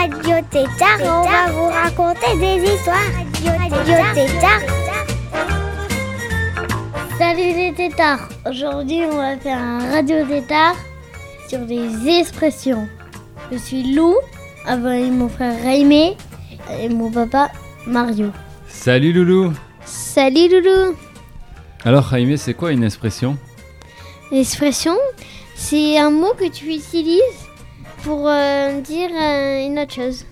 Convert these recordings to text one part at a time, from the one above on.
Radio Tétard on va vous raconter des histoires. Radio Tétard. Salut les tétards Aujourd'hui on va faire un radio tétard sur des expressions. Je suis Lou, avec mon frère Raimé et mon papa Mario. Salut Loulou Salut Loulou Alors Jaime, c'est quoi une expression? L'expression, c'est un mot que tu utilises pour euh, dire euh, une autre chose.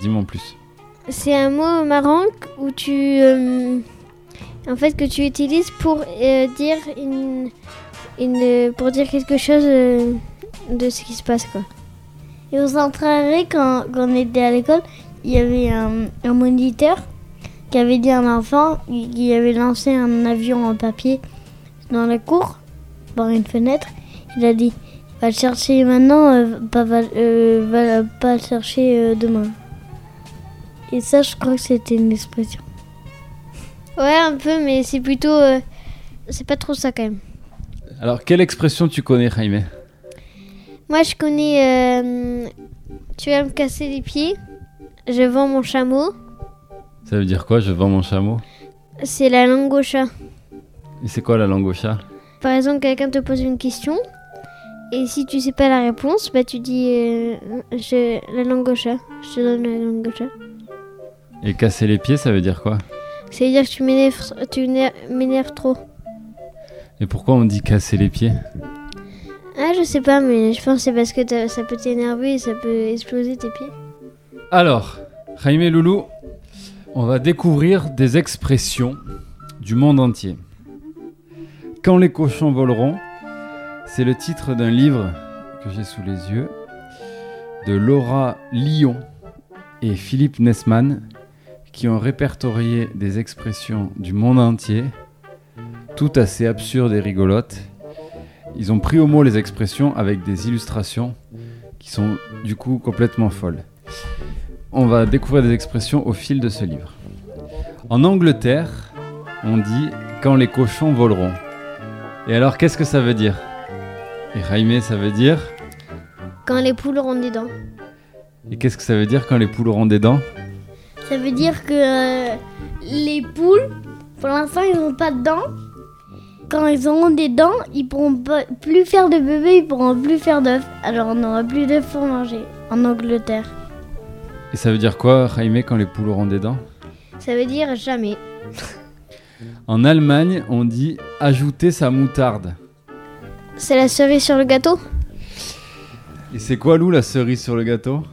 Dis-moi en plus. C'est un mot marrant où tu... euh, en fait, que tu utilises pour dire une, une... pour dire quelque chose de ce qui se passe, quoi. Et au centraré, quand, quand on était à l'école, il y avait un, un moniteur qui avait dit à un enfant qui avait lancé un avion en papier dans la cour, par une fenêtre. Il a dit Va le chercher maintenant, euh, pas, va, euh, va pas le chercher euh, demain. Et ça, je crois que c'était une expression. Ouais, un peu, mais c'est plutôt. c'est pas trop ça quand même. Alors, quelle expression tu connais, Jaime? Moi, je connais. tu vas me casser les pieds. Je vends mon chameau. Ça veut dire quoi Je vends mon chameau? C'est la langue au chat. Et c'est quoi la langue au chat? Par exemple, quelqu'un te pose une question. Et si tu sais pas la réponse, bah tu dis euh, je, la langue au chat. Je te donne la langue au chat. Et casser les pieds, ça veut dire quoi? C'est-à-dire que tu m'énerves, tu m'éner- m'énerves trop. Et pourquoi on dit casser les pieds? Ah, je sais pas, mais je pense que c'est parce que ça peut t'énerver et ça peut exploser tes pieds. Alors, Jaime et Loulou, on va découvrir des expressions du monde entier. Quand les cochons voleront, c'est le titre d'un livre que j'ai sous les yeux de Laura Lyon et Philippe Nessman qui ont répertorié des expressions du monde entier, toutes assez absurdes et rigolotes. Ils ont pris au mot les expressions avec des illustrations qui sont du coup complètement folles. On va découvrir des expressions au fil de ce livre. En Angleterre, on dit quand les cochons voleront. Et alors, qu'est-ce que ça veut dire? Et Jaime, ça veut dire Quand les poules auront des dents. Et qu'est-ce que ça veut dire quand les poules auront des dents? Ça veut dire que euh, les poules, pour l'instant, ils n'ont pas de dents. Quand ils auront des dents, ils pourront pas- plus faire de bébés, ils pourront plus faire d'œufs. Alors on n'aura plus d'œufs pour manger en Angleterre. Et ça veut dire quoi, Jaime, quand les poules auront des dents? Ça veut dire jamais. En Allemagne, on dit ajouter sa moutarde. C'est la cerise sur le gâteau Et c'est quoi, Lou, la cerise sur le gâteau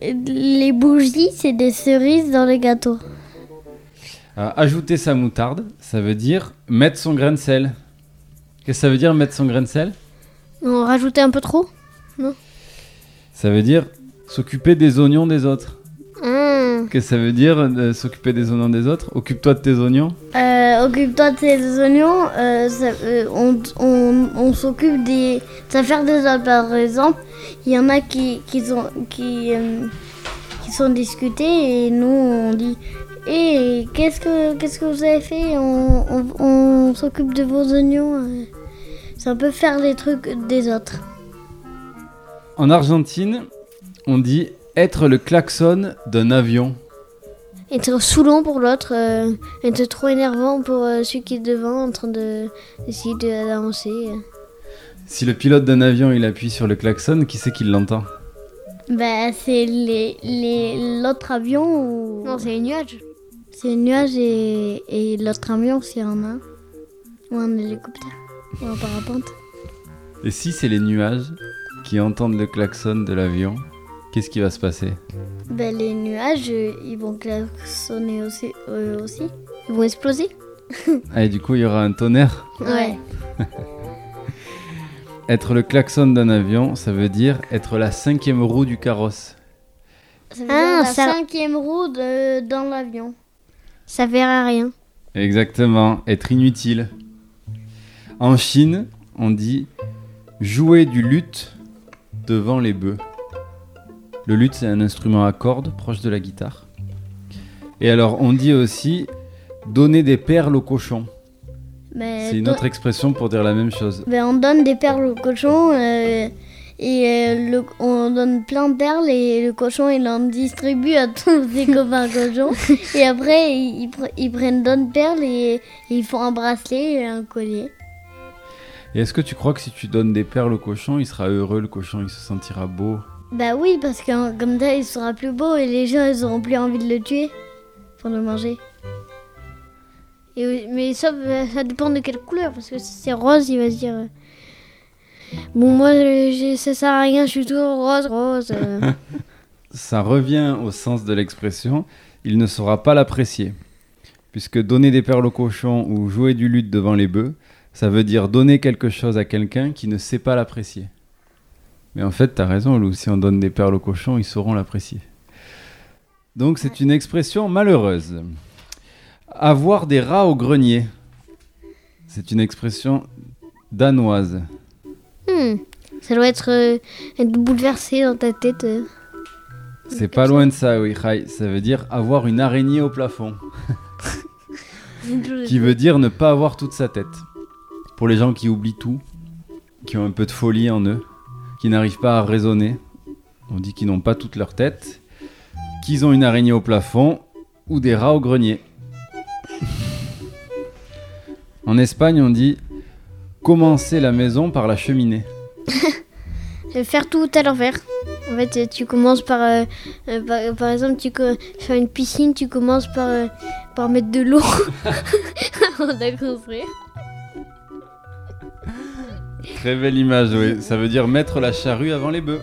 Les bougies, c'est des cerises dans les gâteaux. Alors, ajouter sa moutarde, ça veut dire mettre son grain de sel. Qu'est-ce que ça veut dire mettre son grain de sel? On rajoutait un peu trop Ça veut dire s'occuper des oignons des autres. Qu'est-ce que ça veut dire euh, s'occuper des oignons des autres? Occupe-toi de tes oignons? Euh, Occupe-toi de tes oignons. euh, ça- euh, on on, on s'occupe des affaires des autres. Par exemple, il y en a qui, qui, sont, qui, qui sont discutés et nous on dit Et qu'est-ce que qu'est-ce que vous avez fait? On, on- on s'occupe de vos oignons. C'est un peu faire les trucs des autres. En Argentine, on dit être le klaxon d'un avion. Être saoulant pour l'autre, euh, être trop énervant pour euh, celui qui est devant en train de d'essayer de- d'avancer. Si le pilote d'un avion il appuie sur le klaxon, qui c'est qui l'entend? Bah, c'est les, les, l'autre avion ou. Non, c'est les nuages. C'est les nuages et, et l'autre avion s'il y en a un. Ou un hélicoptère. Ou un parapente. Et si c'est les nuages qui entendent le klaxon de l'avion, qu'est-ce qui va se passer Bah, les nuages, euh, ils vont klaxonner aussi, eux aussi. Ils vont exploser. Ah, et du coup, il y aura un tonnerre. Ouais. Être le klaxon d'un avion, ça veut dire être la cinquième roue du carrosse. Ça veut Ah, dire la ça- cinquième roue de- dans l'avion. Ça verra rien. Exactement, être inutile. En Chine, on dit jouer du luth devant les bœufs. Le luth, c'est un instrument à cordes proche de la guitare. Et alors, on dit aussi donner des perles au cochon. Mais C'est une autre expression pour dire la même chose. ben, on donne des perles au cochon euh, et euh, le- on donne plein de perles et le cochon il en distribue à tous ses copains cochons. Et après ils prennent d'autres perles et, et ils font un bracelet et un collier. Et est-ce que tu crois que si tu donnes des perles au cochon, il sera heureux, le cochon, il se sentira beau? Bah oui, parce que comme ça il sera plus beau et les gens ils auront plus envie de le tuer pour le manger. Mais ça, euh, ça dépend de quelle couleur. Parce que si c'est rose, il va se dire. euh, Bon, moi, euh, ça sert à rien, je suis toujours rose, rose. euh. Ça revient au sens de l'expression, il ne saura pas l'apprécier. Puisque donner des perles au cochon ou jouer du luth devant les bœufs, ça veut dire donner quelque chose à quelqu'un qui ne sait pas l'apprécier. Mais en fait, t'as raison, Lou, si on donne des perles au cochon, ils sauront l'apprécier. Donc c'est une expression malheureuse. Avoir des rats au grenier. C'est une expression danoise. Hmm, Ça doit être, euh, être bouleversé dans ta tête. euh. C'est pas loin de ça, oui, Rai. Ça veut dire avoir une araignée au plafond. qui veut dire ne pas avoir toute sa tête. Pour les gens qui oublient tout, qui ont un peu de folie en eux, qui n'arrivent pas à raisonner, on dit qu'ils n'ont pas toute leur tête, qu'ils ont une araignée au plafond ou des rats au grenier. en Espagne, on dit commencer la maison par la cheminée. Faire tout à l'envers. En fait, tu commences par, euh, euh, par, exemple, tu faire une piscine, tu commences par, euh, mettre de l'eau avant de construire. Très belle image, oui. Ça veut dire mettre la charrue avant les bœufs.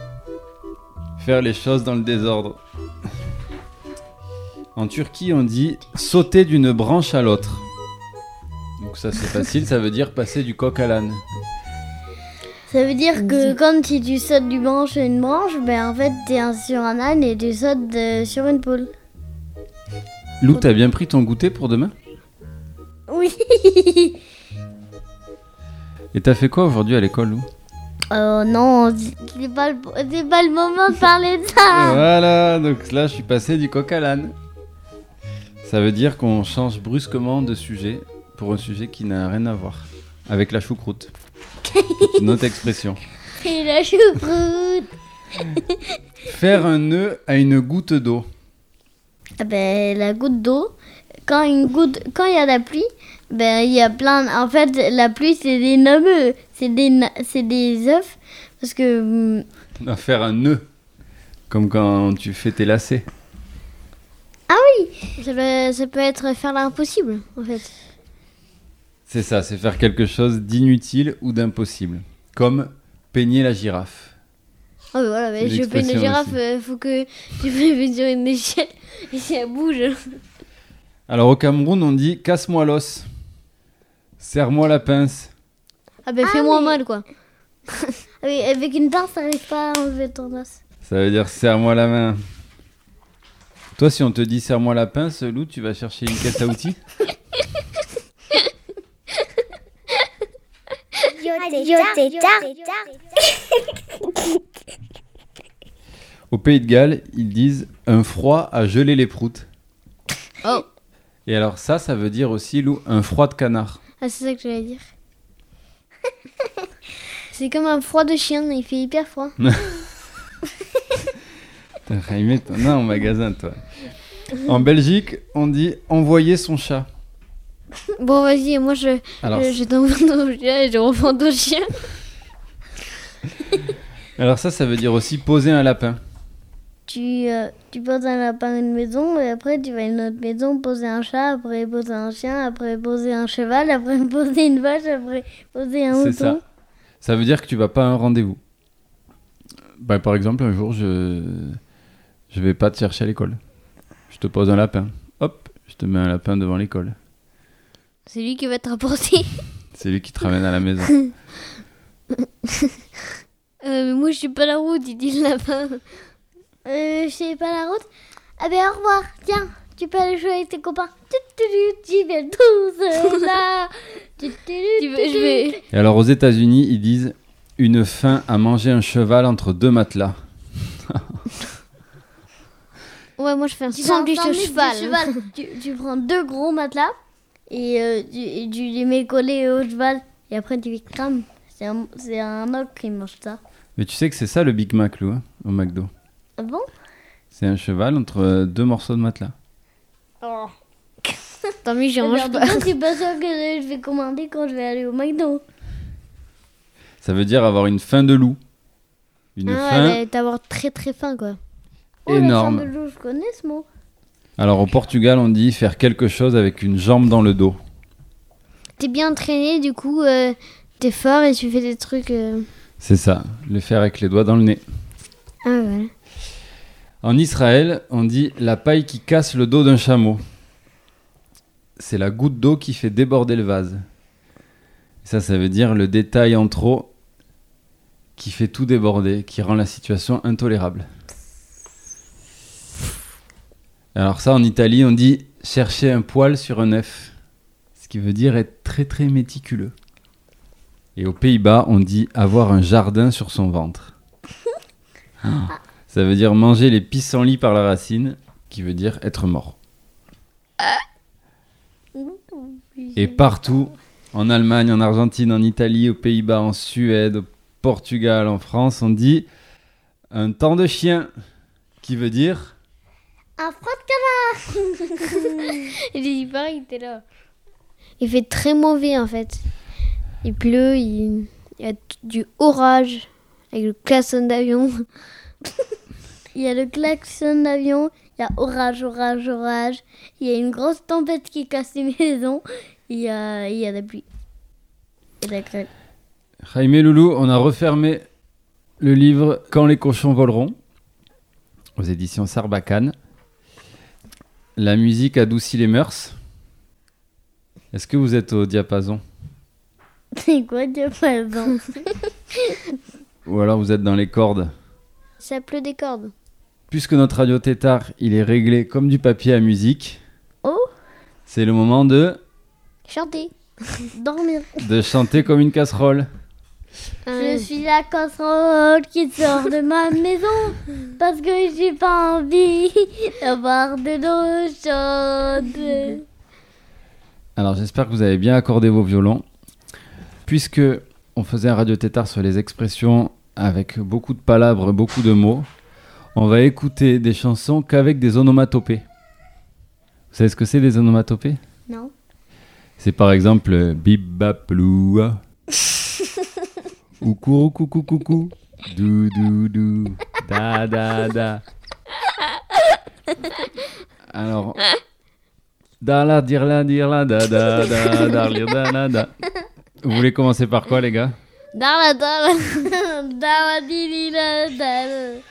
Faire les choses dans le désordre. En Turquie, on dit sauter d'une branche à l'autre. Donc ça c'est facile, ça veut dire passer du coq à l'âne. Ça veut dire que comme si tu sautes du branche à une branche, ben en fait t'es sur un âne et tu sautes euh, sur une poule. Lou, t'as bien pris ton goûter pour demain? Oui. Et t'as fait quoi aujourd'hui à l'école, Lou Oh non, c'est pas, le, c'est pas le moment de parler de ça. Voilà, donc là je suis passé du coq à l'âne. Ça veut dire qu'on change brusquement de sujet pour un sujet qui n'a rien à voir avec la choucroute. C'est une autre expression. Et la choucroute. Faire un nœud à une goutte d'eau. Ah ben, la goutte d'eau, quand une goutte, quand il y a la pluie, ben il y a plein. En fait, la pluie c'est des nœuds, c'est des, c'est des œufs, parce que hum, Non, faire un nœud. Comme quand tu fais tes lacets. Ça peut, ça peut être faire l'impossible, en fait. C'est ça, c'est faire quelque chose d'inutile ou d'impossible. Comme peigner la girafe. Oh, mais voilà, mais je l'expression girafes, aussi. euh, faut que tu me sur une échelle et si elle bouge. Alors au Cameroun, on dit casse-moi l'os. Serre-moi la pince. Ah, ben Ah, fais-moi mais- mal, quoi. avec, avec une pince, t'arrives pas à enlever ton os. Ça veut dire serre-moi la main. Toi, si on te dit serre-moi la pince, Lou, tu vas chercher une caisse à outils. Au Pays de Galles, ils disent un froid à geler les proutes. Oh. Et alors ça, ça veut dire aussi, Lou, un froid de canard. Ah, c'est ça que j'allais dire. c'est comme un froid de chien, il fait hyper froid. T'as Jaime, t'en as en magasin, toi. En Belgique, on dit envoyer son chat. Bon, vas-y, moi je, Alors, je, je t'envoie ton chien et je reprends ton chien. alors ça, ça veut dire aussi poser un lapin. Tu, euh, tu poses un lapin à une maison, et après tu vas à une autre maison poser un chat, après poser un chien, après poser un cheval, après poser une vache, après poser un C'est mouton. ça. Ça veut dire que tu vas pas à un rendez-vous. Bah, par exemple, un jour, je je vais pas te chercher à l'école. Je te pose un lapin. Hop, je te mets un lapin devant l'école. C'est lui qui va te rapporter. C'est lui qui te ramène à la maison. Euh, mais moi je suis pas la route, il dit le lapin. Euh, je sais pas la route. Ah ben au revoir, tiens, tu peux aller jouer avec tes copains. Tu tu viens tous là. Je vais. Et alors aux États-Unis, ils disent une faim à manger un cheval entre deux matelas. Ouais, moi je fais un Tu sandwich au cheval. cheval. tu, tu prends deux gros matelas et euh, tu, et tu les mets collés au cheval et après tu les crames. C'est un, c'est un ogre qui mange ça. Mais tu sais que c'est ça le Big Mac, Lou, hein, au McDo. Ah bon? C'est un cheval entre euh, deux morceaux de matelas. Tant mieux, j'en mange pas. c'est pas ça que je vais commander quand je vais aller au McDo. Ça veut dire avoir une faim de loup. Une Ah, faim ouais, d'avoir très très faim quoi. Oh, la énorme. faim de loup, je connais ce mot. Alors au Portugal, on dit faire quelque chose avec une jambe dans le dos. T'es bien entraîné, du coup, euh, t'es fort et tu fais des trucs. euh, C'est ça, le faire avec les doigts dans le nez. Ah voilà. En Israël, on dit la paille qui casse le dos d'un chameau. C'est la goutte d'eau qui fait déborder le vase. Ça, ça veut dire le détail en trop qui fait tout déborder, qui rend la situation intolérable. Alors ça, en Italie, on dit chercher un poil sur un œuf, ce qui veut dire être très très méticuleux. Et aux Pays-Bas, on dit avoir un jardin sur son ventre. Ça veut dire manger les pissenlits par la racine, qui veut dire être mort. Et partout, en Allemagne, en Argentine, en Italie, aux Pays-Bas, en Suède, au Portugal, en France, on dit un temps de chien, qui veut dire Un frotte Il dit pareil, t'es là. Il fait très mauvais en fait. Il pleut, il, il y a du orage avec le klaxon d'avion. Il y a le klaxon d'avion, il y a orage, orage, orage. Il y a une grosse tempête qui casse les maisons. Il y a, il y a la pluie. Et la. Jaime Loulou, on a refermé le livre Quand les cochons voleront aux éditions Sarbacane. La musique adoucit les mœurs. Est-ce que vous êtes au diapason C'est quoi diapason? Ou alors vous êtes dans les cordes? Ça pleut des cordes. Puisque notre radio tétard, il est réglé comme du papier à musique, Oh c'est le moment de, Chanter. Dormir. de chanter comme une casserole. Je suis la casserole qui sort de ma maison parce que j'ai pas envie d'avoir de l'eau chaude. Alors j'espère que vous avez bien accordé vos violons. Puisque on faisait un radio tétard sur les expressions avec beaucoup de palabres, beaucoup de mots, on va écouter des chansons qu'avec des onomatopées. Vous savez ce que c'est des onomatopées? Non. C'est par exemple euh, bip bap loua. ou courou coucou coucou. Dou dou dou. Da da da. Alors. Da la dir la dir la da da da da da la da. Vous voulez commencer par quoi les gars? Dans la Dawadilidadal. Regarde. Y'a du soleil, y'a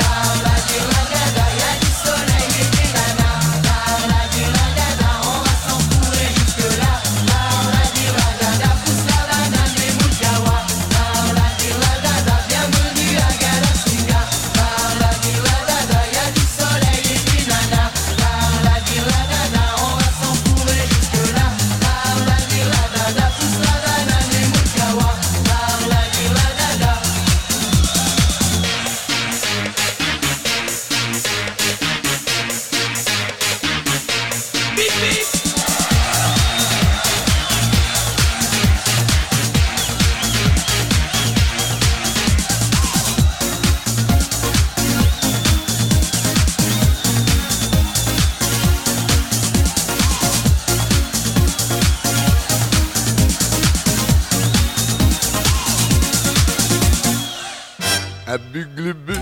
à Buglubu,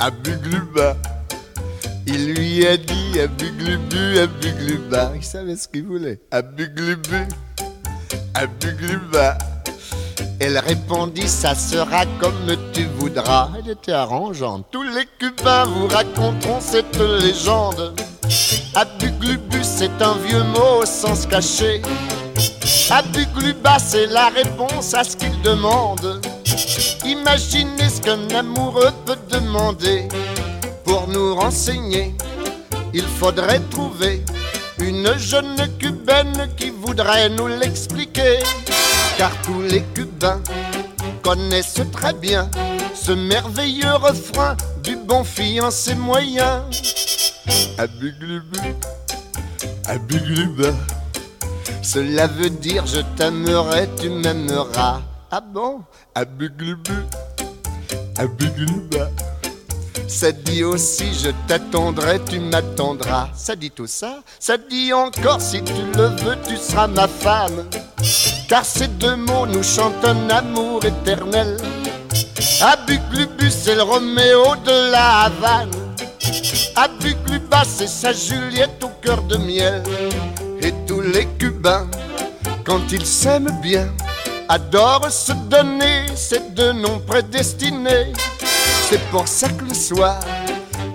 à Bugluba. Il lui a dit à Buglubu, à Bugluba. Il savait ce qu'il voulait. À Buglubu, à Bugluba. Elle répondit, ça sera comme tu voudras. Elle était arrangeante. Tous les Cubains vous raconteront cette légende. Abuglubu, c'est un vieux mot au sens caché. Abugluba, c'est la réponse à ce qu'il demande. Imaginez ce qu'un amoureux peut demander. Pour nous renseigner, il faudrait trouver une jeune cubaine qui voudrait nous l'expliquer. Car tous les Cubains connaissent très bien ce merveilleux refrain du bon fiancé moyen. Abuglubu, abugluba. Cela veut dire je t'aimerai, tu m'aimeras. Ah bon? Abuglubu, abugluba. Ça dit aussi je t'attendrai, tu m'attendras. Ça dit tout ça? Ça dit encore si tu le veux, tu seras ma femme. Car ces deux mots nous chantent un amour éternel. Abuglubu, c'est le Roméo de la Havane. Abugluba, c'est sa Juliette au cœur de miel. Et tous les Cubains, quand ils s'aiment bien, adorent se donner ces deux noms prédestinés. C'est pour ça que le soir,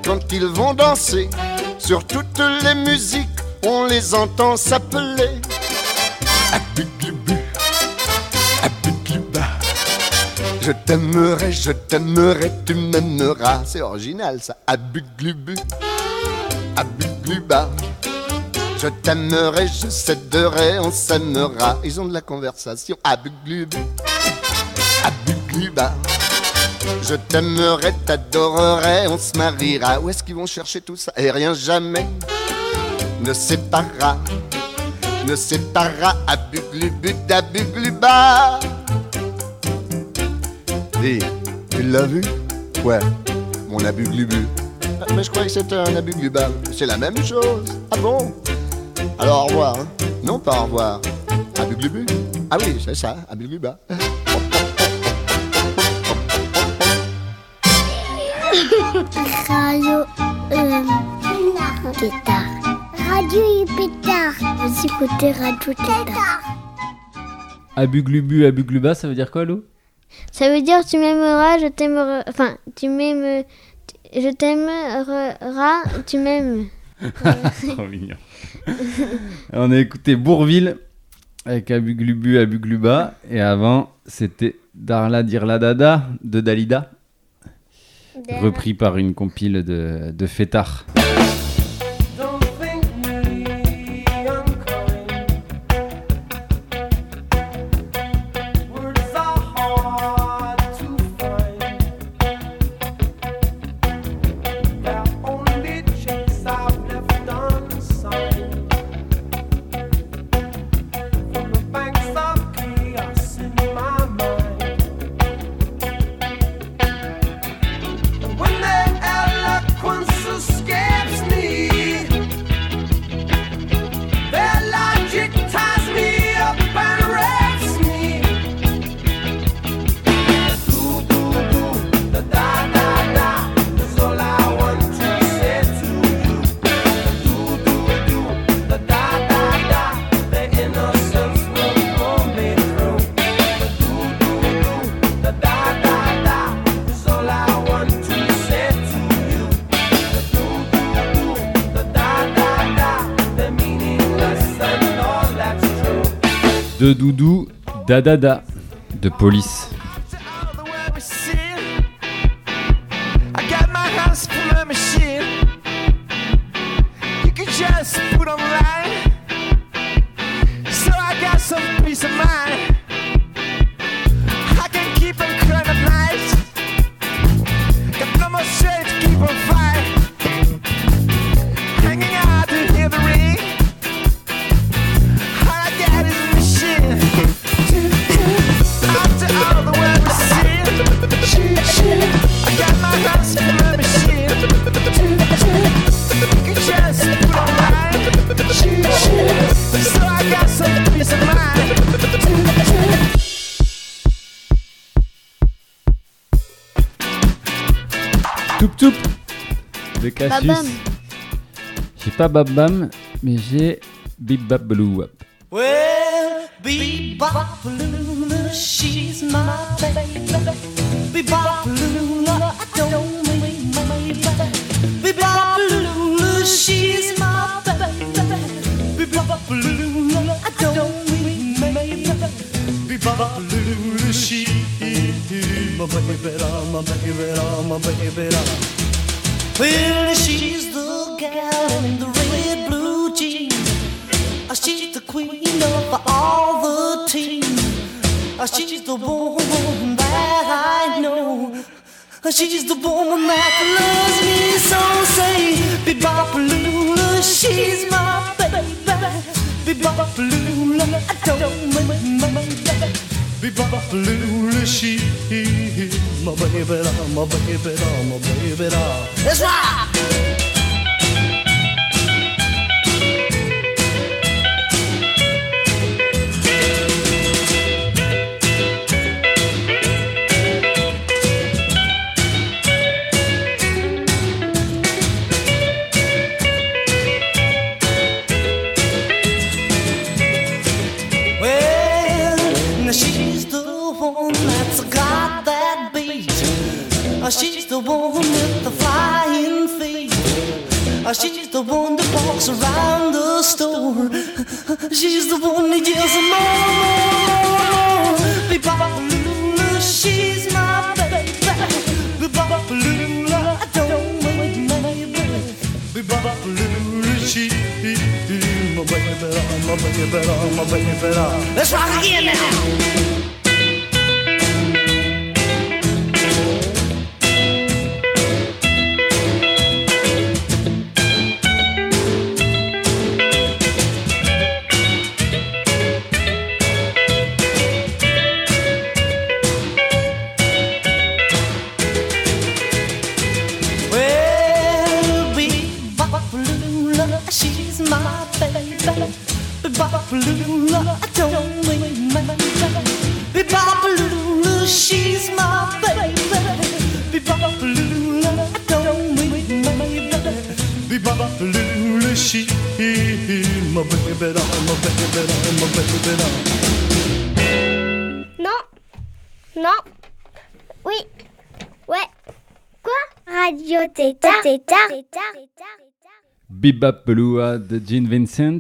quand ils vont danser, sur toutes les musiques, on les entend s'appeler. Je t'aimerai, je t'aimerai, tu m'aimeras. C'est original ça. Abuglubu, abugluba. Je t'aimerai, je céderai, on s'aimera. Ils ont de la conversation. Abuglubu, abugluba. Je t'aimerai, t'adorerai, on se mariera. Où est-ce qu'ils vont chercher tout ça? Et rien jamais ne séparera, ne séparera Abuglubu d'Abugluba. Dis, tu l'as vu? Ouais, mon Abuglubu. Mais je croyais que c'était un Abugluba. C'est la même chose. Ah bon? Alors au revoir. hein. Non, pas au revoir. Abuglubu Ah oui, c'est ça, Abugluba. Radio euh, Tétard. Radio Pétard. Vous écoutez Radio Tétard. Abuglubu, abugluba, ça veut dire quoi, Lou? Ça veut dire tu m'aimeras, je t'aimerai. Enfin, tu m'aimes. Je t'aimeras, tu m'aimes. Trop mignon. On a écouté Bourville avec Abuglubu, Abugluba. Et avant, c'était Darla Dirla Dada de Dalida, repris par une compile de, de. De Doudou, Dadada de Police. J'ai pas Babam, mais j'ai Bip Bap Baloo Wap. Well, bebop Luna, she's my Bebopalula, I don't mean my baby. Bebopalula, she's my baby. Bebopalula, I don't mean my baby. Bebopalula, she my baby, my baby, my baby. Well, she's the gal in the red blue jeans. Uh, She's the queen of all the team. Uh, She's the woman that I know. Uh, She's the woman that loves me so. Say, Bebopalula, she's my baby. Bebopalula, I don't mean my baby. Bebopalula, she my baby, my baby, my baby. That's right. Around the store. She's the one that yells more. Bebopalula, she's my baby. Bebopalula, I don't mean my baby. Bebopalula, she my baby, my baby, my baby. Let's rock again now. Bebopalua de Gene Vincent.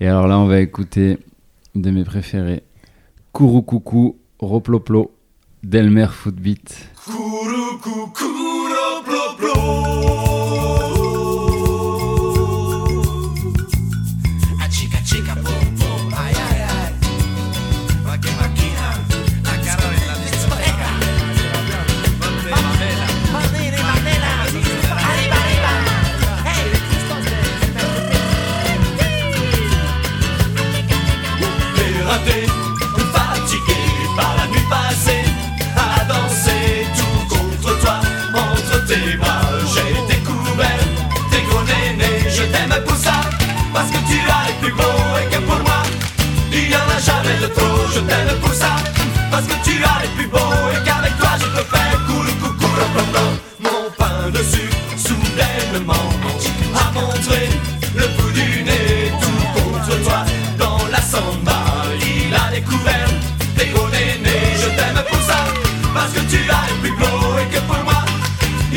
Et alors là, on va écouter de mes préférés. Kourou Coucou, Roploplo, Delmer Footbeat. A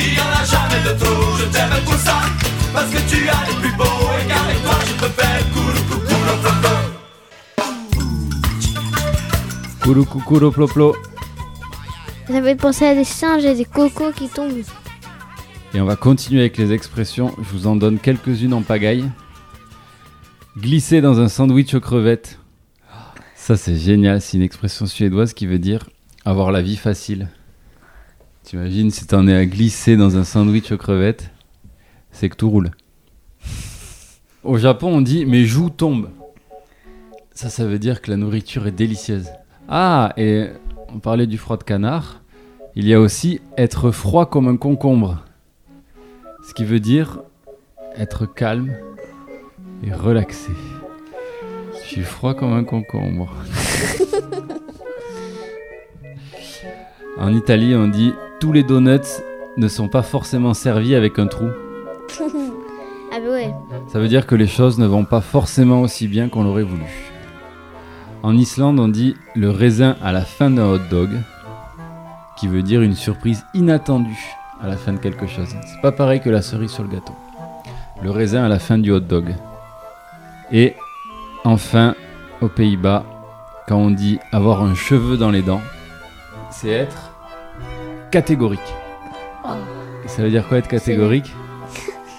il y en a jamais de trop. Je t'aime pour ça, parce que tu as les plus beaux et qu'avec toi je peux faire cool, coucou, Kourou Coucou, Roploplo. Ça fait penser à des singes et des cocos qui tombent. Et on va continuer avec les expressions. Je vous en donne quelques-unes en pagaille. Glisser dans un sandwich aux crevettes. Ça, c'est génial. C'est une expression suédoise qui veut dire avoir la vie facile. T'imagines si t'en es à glisser dans un sandwich aux crevettes, c'est que tout roule. Au Japon, on dit mes joues tombent. Ça, ça veut dire que la nourriture est délicieuse. Ah, et on parlait du froid de canard. Il y a aussi être froid comme un concombre. Ce qui veut dire être calme et relaxé. Je suis froid comme un concombre. en Italie, on dit tous les donuts ne sont pas forcément servis avec un trou. Ah bah ouais. Ça veut dire que les choses ne vont pas forcément aussi bien qu'on l'aurait voulu. En Islande, on dit le raisin à la fin d'un hot dog, qui veut dire une surprise inattendue à la fin de quelque chose. C'est pas pareil que la cerise sur le gâteau. Le raisin à la fin du hot dog. Et enfin, aux Pays-Bas, quand on dit avoir un cheveu dans les dents, c'est être catégorique. Et Ça veut dire quoi être catégorique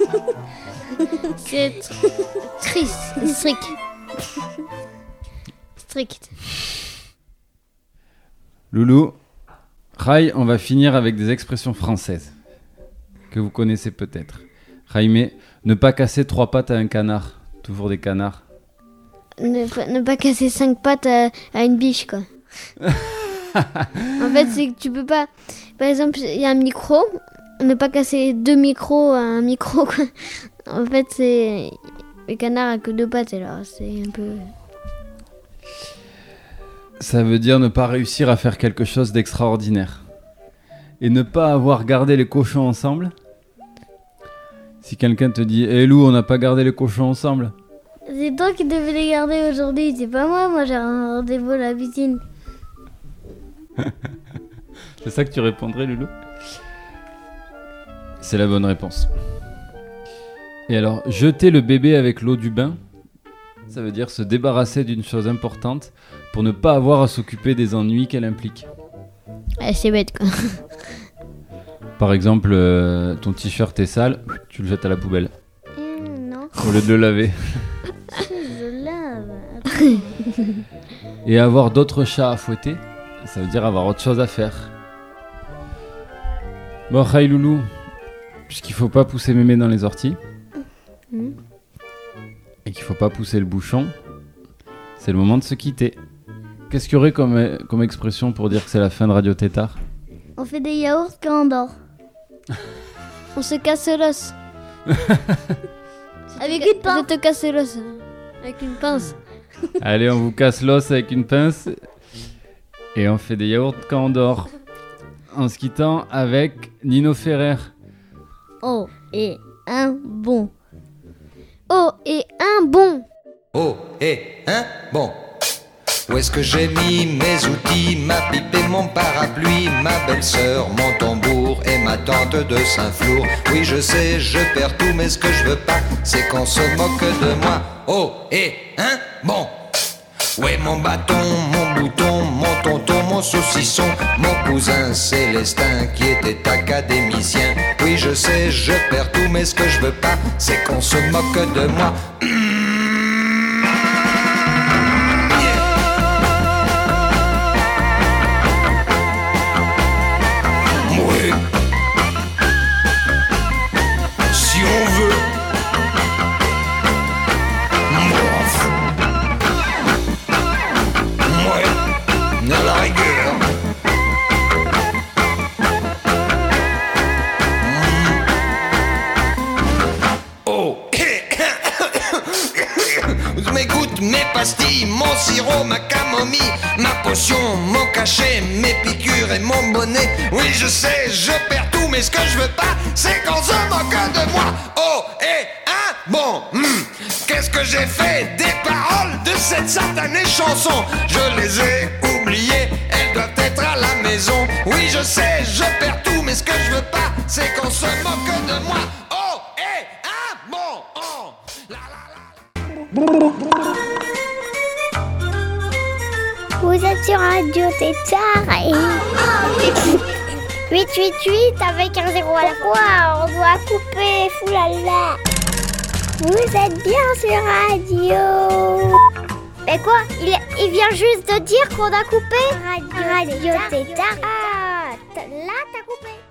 C'est triste, strict. Strict. Loulou, Rai, on va finir avec des expressions françaises que vous connaissez peut-être. Jaime, ne pas casser trois pattes à un canard. Toujours des canards. Ne, pas- ne pas casser cinq pattes à, à une biche, quoi. en fait, c'est que tu peux pas. Par exemple, il y a un micro. Ne pas casser deux micros à un micro, quoi. En fait, c'est. Le canard a que deux pattes, alors c'est un peu. Ça veut dire ne pas réussir à faire quelque chose d'extraordinaire. Et ne pas avoir gardé les cochons ensemble. Si quelqu'un te dit Hé Lou, on n'a pas gardé les cochons ensemble. C'est toi qui devais les garder aujourd'hui, c'est pas moi. Moi, j'ai un rendez-vous à la piscine. C'est ça que tu répondrais, Loulou C'est la bonne réponse. Et alors, jeter le bébé avec l'eau du bain, ça veut dire se débarrasser d'une chose importante pour ne pas avoir à s'occuper des ennuis qu'elle implique. Ah, c'est bête, quoi. Par exemple, euh, ton t-shirt est sale, tu le jettes à la poubelle non, au lieu de le laver. je lave. Et avoir d'autres chats à fouetter, ça veut dire avoir autre chose à faire. Bon, Khaï Loulou, puisqu'il faut pas pousser mémé dans les orties, Mhm. et qu'il faut pas pousser le bouchon, c'est le moment de se quitter. Qu'est-ce qu'il y aurait comme, comme expression pour dire que c'est la fin de Radio Tétard? On fait des yaourts quand on dort. on se casse l'os. Avec une pince. Je te casse l'os. hein. Avec une pince. Allez, on vous casse l'os avec une pince, et on fait des yaourts quand on dort. En se quittant avec Nino Ferrer. Oh, et un bon. Oh, et un bon. Oh, et hein, bon. Où est-ce que j'ai mis mes outils, ma pipe et mon parapluie, ma belle-sœur, mon tambour et ma tante de Saint-Flour? Oui, je sais, je perds tout, mais ce que je veux pas, c'est qu'on se moque de moi. Oh, et hein, bon. Est mon bâton, mon bouton, mon tonton, mon saucisson, mon cousin Célestin qui était académicien Oui, je sais, je perds tout, mais ce que je veux pas, c'est qu'on se moque de moi. Mes gouttes, mes pastilles, mon sirop, ma camomille, ma potion, mon cachet, mes piqûres et mon bonnet. Oui, je sais, je perds tout, mais ce que je veux pas, c'est qu'on se moque de moi. Oh, et un bon, hmm, qu'est-ce que j'ai fait des paroles de cette satanée chanson? Je les ai oubliées, elles doivent être à la maison. Oui, je sais, je perds tout, mais ce que je veux pas, c'est qu'on se moque de moi. Vous êtes sur Radio Tétard et... 888 avec un zéro à la fois, on doit couper, foulala. Vous êtes bien sur Radio. Mais quoi il, il vient juste de dire qu'on a coupé? Radio, Radio Tétard. Ah, là t'as coupé.